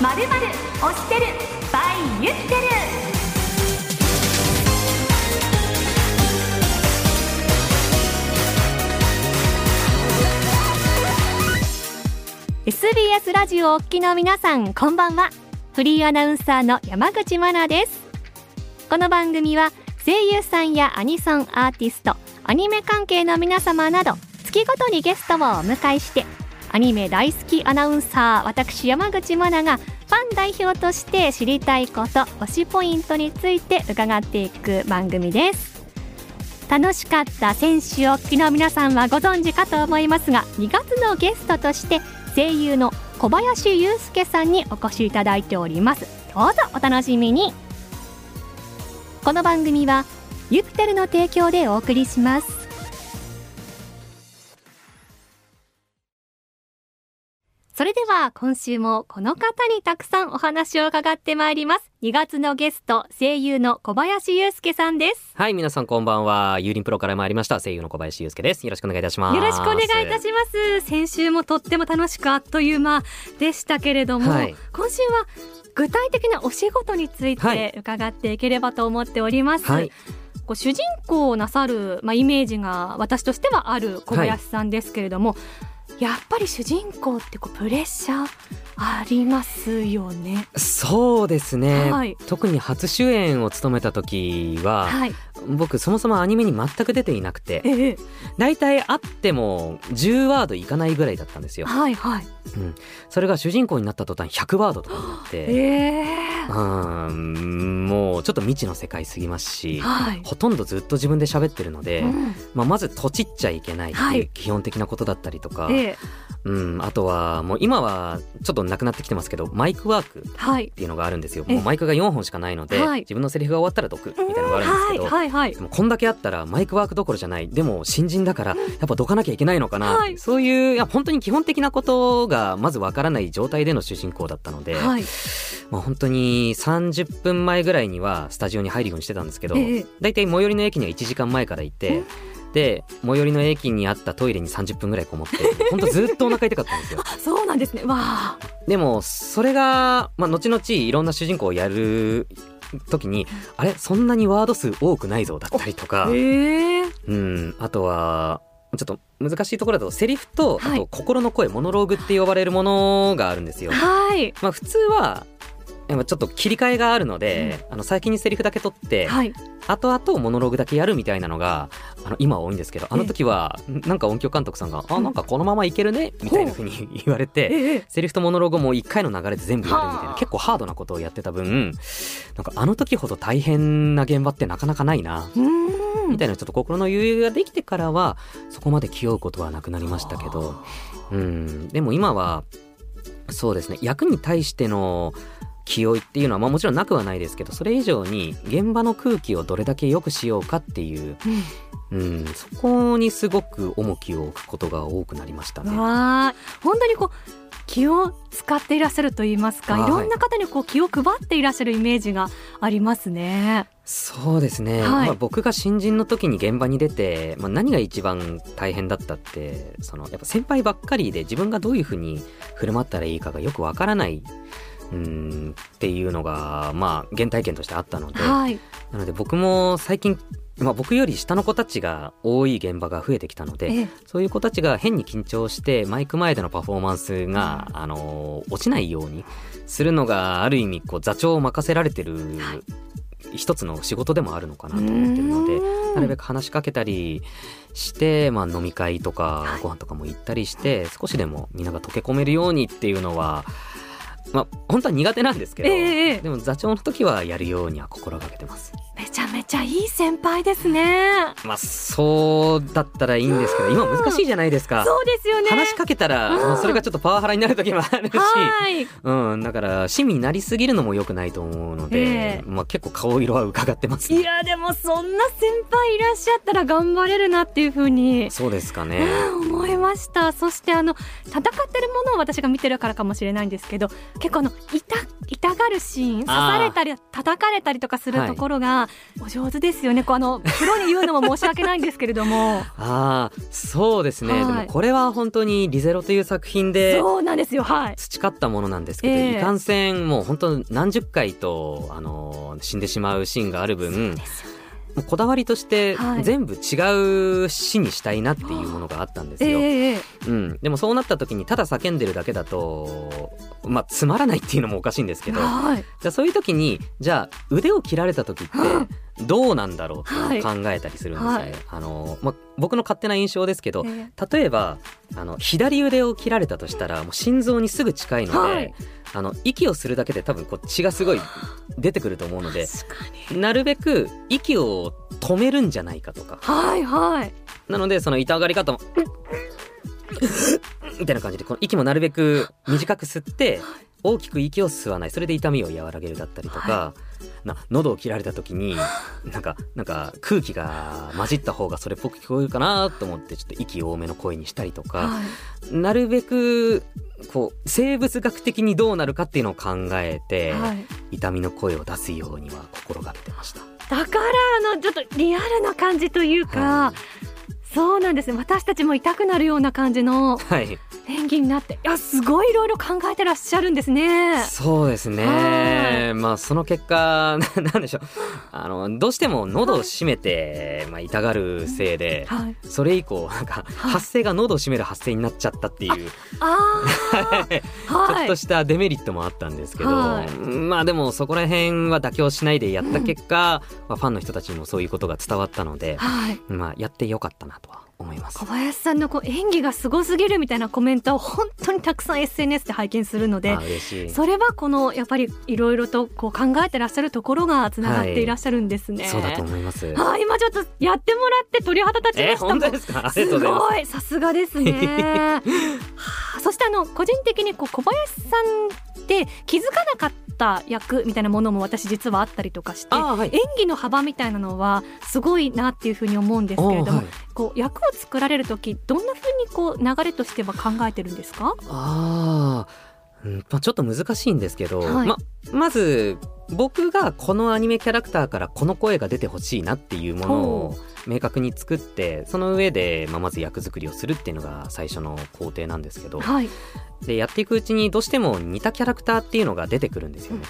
まるまる推してる by 言ってる。SBS ラジオお聞きの皆さんこんばんは。フリーアナウンサーの山口真奈です。この番組は声優さんやアニソンアーティストアニメ関係の皆様など月ごとにゲストをお迎えしてアニメ大好きアナウンサー私山口真奈がファン代表として知りたいこと推しポイントについて伺っていく番組です。楽しかった選手を聞きの皆さんはご存知かと思いますが2月のゲストとして声優の小林祐介さんにお越しいただいております。どうぞお楽しみに。この番組はユピテルの提供でお送りします。それでは今週もこの方にたくさんお話を伺ってまいります。2月のゲスト声優の小林祐介さんです。はい、皆さんこんばんは。ユーリンプロから参りました。声優の小林祐介です。よろしくお願いいたします。よろしくお願いいたします。先週もとっても楽しくあっという間でしたけれども、はい。今週は具体的なお仕事についはい。て伺っていければと思っております、はい、こう主人公をなさる、まあ、イメージが私としてはある小林さんですけれども、やっぱり主人公ってこうプレッシャーありますよね。そうですね、はい。特に初主演を務めた時は、はい、僕そもそもアニメに全く出ていなくてええ、大体あっても10ワードいかないぐらいだったんですよ、はい、はい、うん、それが主人公になった途端100ワードとかになってええ、うん。もうちょっと未知の世界すぎますしはい、ほとんどずっと自分で喋ってるので、うん。まあ、まずとちっちゃいけないってはい。いう基本的なことだったりとか、ええ、うん、あとはもう今はちょっとなくなってきてますけどマイクワークっはい、ていうのがあるんですよ。え。えもうマイクが4本しかないので、はい。自分のセリフが終わったら毒みたいなのがあるんですけど、はい、はい、はい。で。もこんだけあったらマイクワークどころじゃない。でも新人だからやっぱどかなきゃいけないのかな、はい。そういういや本当に基本的なことがまずわからない状態での主人公だったので、はい、まあ、本当に30分前ぐらいにはスタジオに入るようにしてたんですけど、ええ。だいたい最寄りの駅には1時間前から行って、で最寄りの駅にあったトイレに30分ぐらいこもって本当ずっとお腹痛かったんですよ。あ、そうなんですね。わあ、でもそれが、まあ、後々いろんな主人公をやる時にあれそんなにワード数多くないぞだったりとか、ええ、うん、あとはちょっと難しいところだとセリフとはいあと心の声、モノローグって呼ばれるものがあるんですよ。はい、まあ、普通はちょっと切り替えがあるので、あの先にセリフだけ取って、はい、後々モノローグだけやるみたいなのがあの今は多いんですけどあの時はなんか音響監督さんが「あなんかこのままいけるね」みたいな風に言われて。ええ、セリフとモノローグをもう一回の流れで全部やるみたいはあ。な結構ハードなことをやってた分なんかあの時ほど大変な現場ってなかなかないなみたいなちょっと心の余裕ができてからはそこまで気負うことはなくなりましたけどうん。でも今はそうですね役に対しての気負いっていうのは、まあ、もちろんなくはないですけどそれ以上に現場の空気をどれだけ良くしようかっていう、うん、そこにすごく重きを置くことが多くなりましたね。わあ。本当にこう気を使っていらっしゃると言いますか、はい。い、ろんな方にこう気を配っていらっしゃるイメージがありますね。そうですね、はい。まあ、僕が新人の時に現場に出て、まあ、何が一番大変だったってそのやっぱ先輩ばっかりで自分がどういうふうに振る舞ったらいいかがよくわからないうんっていうのがまあ原体験としてあったのではい、なので僕も最近、まあ、僕より下の子たちが多い現場が増えてきたのでええ。そういう子たちが変に緊張してマイク前でのパフォーマンスが、あの落ちないようにするのがある意味こう座長を任せられてる一つの仕事でもあるのかなと思ってるので。なるべくく話しかけたりして、まあ、飲み会とかはい。ご飯とかも行ったりして、少しでもみんなが溶け込めるようにっていうのは、まあ、本当は苦手なんですけど、ええええでも座長の時はやるようには心がけてます。めちゃめちゃいい先輩ですね。まあ、そうだったらいいんですけど、今難しいじゃないですか。そうですよね。話しかけたら、うんもうそれがちょっとパワハラになる時もあるし、はい。うん、だから、親身になりすぎるのも良くないと思うので、ええまあ結構顔色は伺ってますね、いやでもそんな先輩いらっしゃったら頑張れるなっていうふうに。そうですかね。うん思いましたそしてあの戦ってるものを私が見てるからかもしれないんですけど結構あの痛痛がるシーン刺されたり叩かれたりとかするところが、お上手ですよね。こうあのプロに言うのも申し訳ないんですけれども。ああそうですね、はい。でもこれは本当に「リゼロ」という作品でそうなんですよ。はい。培ったものなんですけど、ええ。いかんせんもう本当何十回とあの死んでしまうシーンがある分ですよこだわりとしてはい。全部違う死にしたいなっていうものがあったんですよ。ええええうん、でもそうなった時にただ叫んでるだけだとまあつまらないっていうのもおかしいんですけどじはい。ゃあそういう時にじゃあ腕を切られた時ってどうなんだろうって考えたりするんですよね。はい。あのまあ、僕の勝手な印象ですけどえ例えばあの左腕を切られたとしたらもう心臓にすぐ近いので、はい。あの息をするだけで多分こう血がすごい出てくると思うのでなるべく息を止めるんじゃないかとか。はいはい。なのでその痛がり方も みたいな感じでこの息もなるべく短く吸って大きく息を吸わない。それで痛みを和らげるだったりとか、な喉を切られた時に なんかなんか空気が混じった方がそれっぽく聞こえるかなと思ってちょっと息多めの声にしたりとか、はい。なるべくこう生物学的にどうなるかっていうのを考えて、はい。痛みの声を出すようには心がけてました。だからあのちょっとリアルな感じというか、はそうなんです。ね私たちも痛くなるような感じのい、はい。演技になっていやすごいいろいろ考えてらっしゃるんですね。そうですはね。まあその結果な なんでしょう。あのどうしても喉を閉めて、まあ痛がるせいで。はい、それ以降なんかはい。発声が喉を閉める発声になっちゃったっていう、あー。ちょはいっとしたデメリットもあったんですけど、はい。まあでもそこら辺は妥協しないでやった結果、まあ、ファンの人たちにもそういうことが伝わったので、はい。まあやってよかったなとは思います小。林さんのこう演技がすごすぎるみたいなコメントを本当にたくさん SNS で拝見するので。それはこのやっぱりいろいろとこう考えてらっしゃるところがつながっていらっしゃるんですね。そうだと思います。はい、今ちょっとやってもらって鳥肌立ちまえした。本当ですか？す。すごいさすがですね。はあそしてあの個人的にこう小林さんって気づかなかった役みたいなものも私実はあったりとかして。あはい。演技の幅みたいなのはすごいなっていうふうに思うんですけれども、あはいこう役を作られる時どんなふうにこう流れとしては考えてるんですか？ああ、うんまあ、ちょっと難しいんですけど、はいままず僕がこのアニメキャラクターからこの声が出てほしいなっていうものを明確に作ってその上で、まあ、まず役作りをするっていうのが最初の工程なんですけどはい。でやっていくうちにどうしても似たキャラクターっていうのが出てくるんですよね。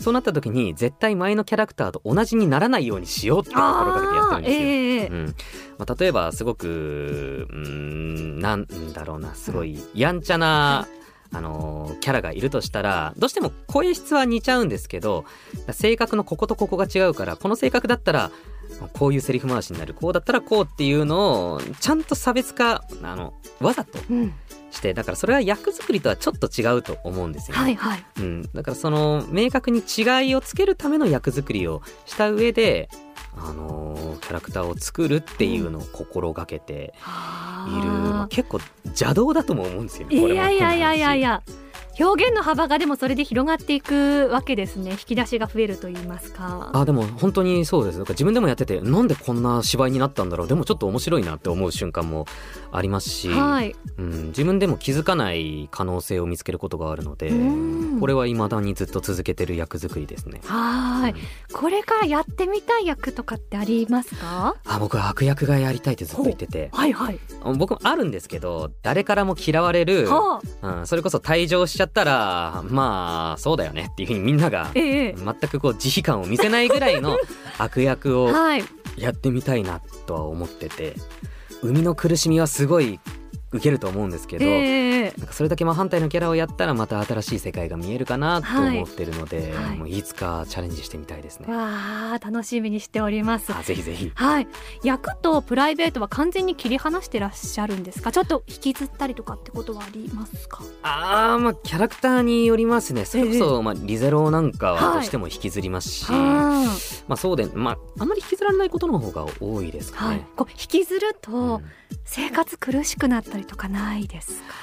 そうなった時に絶対前のキャラクターと同じにならないようにしようって心がけてやってるんですよ。ええうんまあ、例えばすごくうーんなんだろうなすごいやんちゃな、あのーキャラがいるとしたらどうしても声質は似ちゃうんですけど性格のこことここが違うからこの性格だったらこういうセリフ回しになるこうだったらこうっていうのをちゃんと差別化あのわざとうん、してだからそれは役作りとはちょっと違うと思うんですよね。はいはい。うん、だからその明確に違いをつけるための役作りをした上で、あのーキャラクターを作るっていうのを心がけている、まああ結構邪道だとも思うんですよね。ーいやいやいやいやいや。表現の幅がでもそれで広がっていくわけですね。引き出しが増えると言いますか。話あでも本当にそうです。だから自分でもやっててなんでこんな芝居になったんだろう。でもちょっと面白いなって思う瞬間もありますし、はい。うん、自分でも気づかない可能性を見つけることがあるのでうん。これは未だにずっと続けてる役作りですね。はいこれからやってみたい役とかってありますか？あ僕は悪役がやりたいってずっと言ってて。はいはい。僕もあるんですけど誰からも嫌われる、はあ。うん、それこそ退場しちゃったらまあそうだよねっていうふうにみんながええ全くこう慈悲感を見せないぐらいの 悪役をはい。やってみたいなとは思ってて。生みの苦しみはすごい受けると思うんですけど、ええ。なんかそれだけ真反対のキャラをやったらまた新しい世界が見えるかなと思ってるので、はい。はい。もういつかチャレンジしてみたいですね。わあ楽しみにしております。あぜひぜひ。はい。役とプライベートは完全に切り離してらっしゃるんですか？ちょっと引きずったりとかってことはありますか？あーまあキャラクターによりますね。それこそ、まあ、リゼロなんかはどうしても引きずりますし、はまあそうでまああんまり引きずられないことの方が多いですあはい。かね。こう引きずるとうん生活苦しくなったりとかないですか、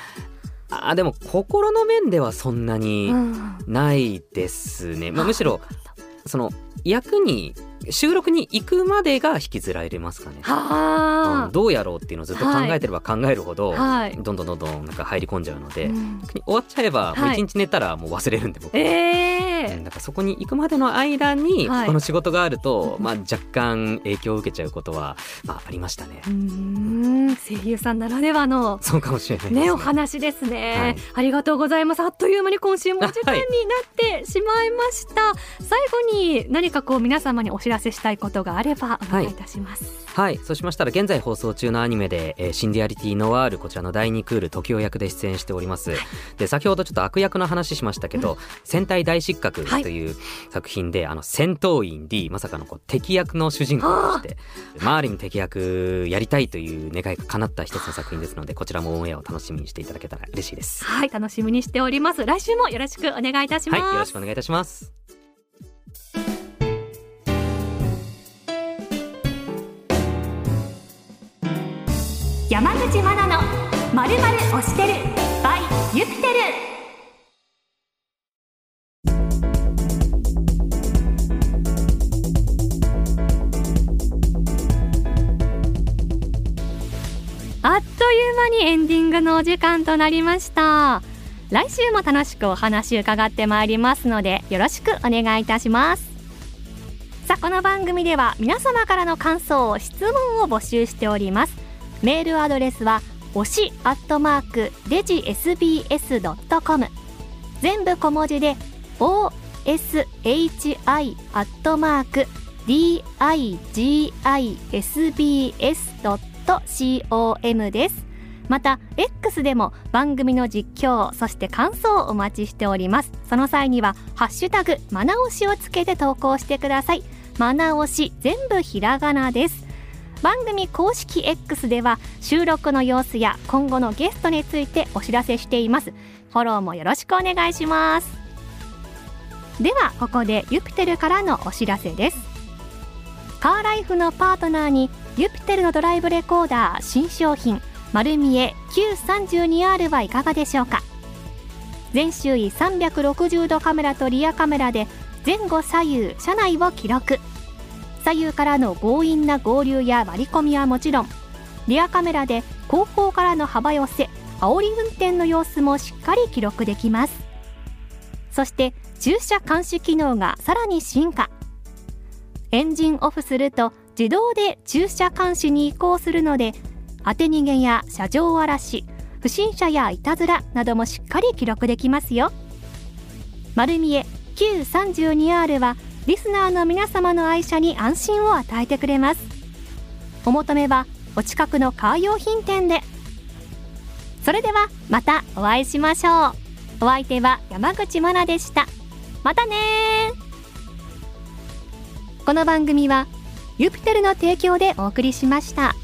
あーでも心の面ではそんなにうん。ないですね、まあ、むしろその役に収録に行くまでが引きずられますかね。はあ。うん、どうやろうっていうのをずっと考えてれば考えるほど、はい。どんどんどんどんなんか入り込んじゃうので、うん。終わっちゃえば一日寝たらもう忘れるんで僕、ええ。うんだからそこに行くまでの間にはい。この仕事があると、まあ、若干影響を受けちゃうことは、まあ、ありましたね。う。ーん。声優さんならではのそうかもしれないですね。お話ですね、はい。ありがとうございます。あっという間に今週もお時間になってしまいました、最後に何かこう皆様にお知らせしたいことがあればお願いいたします。はい。そうしましたら現在放送中のアニメで、えーシンディアリティノワールこちらの第2クール時を役で出演しております、で先ほどちょっと悪役の話しましたけど、戦隊大失格という作品で、あの戦闘員 D まさかのこう敵役の主人公として周りに敵役やりたいという願いが叶った一つの作品ですのでこちらもオンエアを楽しみにしていただけたら嬉しいです。はい楽しみにしております。来週もよろしくお願いいたします、はいよろしくお願いいたします山口真奈のまるまる推してる by ユピテル。あっという間にエンディングのお時間となりました。来週も楽しくお話伺ってまいりますのでよろしくお願いいたします。さあこの番組では皆様からの感想質問を募集しております。メールアドレスは推しアットマークデジ SBS.com 全部小文字で OSHI アットマーク DIGISBS.com です。また X でも番組の実況そして感想をお待ちしております。その際にはハッシュタグマナオシをつけて投稿してください。マナオシ全部ひらがなです。番組公式 X では収録の様子や今後のゲストについてお知らせしています。フォローもよろしくお願いします。ではここでユピテルからのお知らせです。カーライフのパートナーにユピテルのドライブレコーダー新商品丸見え Q32R はいかがでしょうか。全周囲360度カメラとリアカメラで前後左右車内を記録。左右からの強引な合流や割り込みはもちろんリアカメラで後方からの幅寄せ煽り運転の様子もしっかり記録できます。そして駐車監視機能がさらに進化。エンジンオフすると自動で駐車監視に移行するので当て逃げや車上荒らし不審者やいたずらなどもしっかり記録できますよ。丸見え Q32R はリスナーの皆様の愛車に安心を与えてくれます。お求めはお近くのカー用品店で。それではまたお会いしましょう。お相手は山口真奈でした。またねこの番組はユピテルの提供でお送りしました。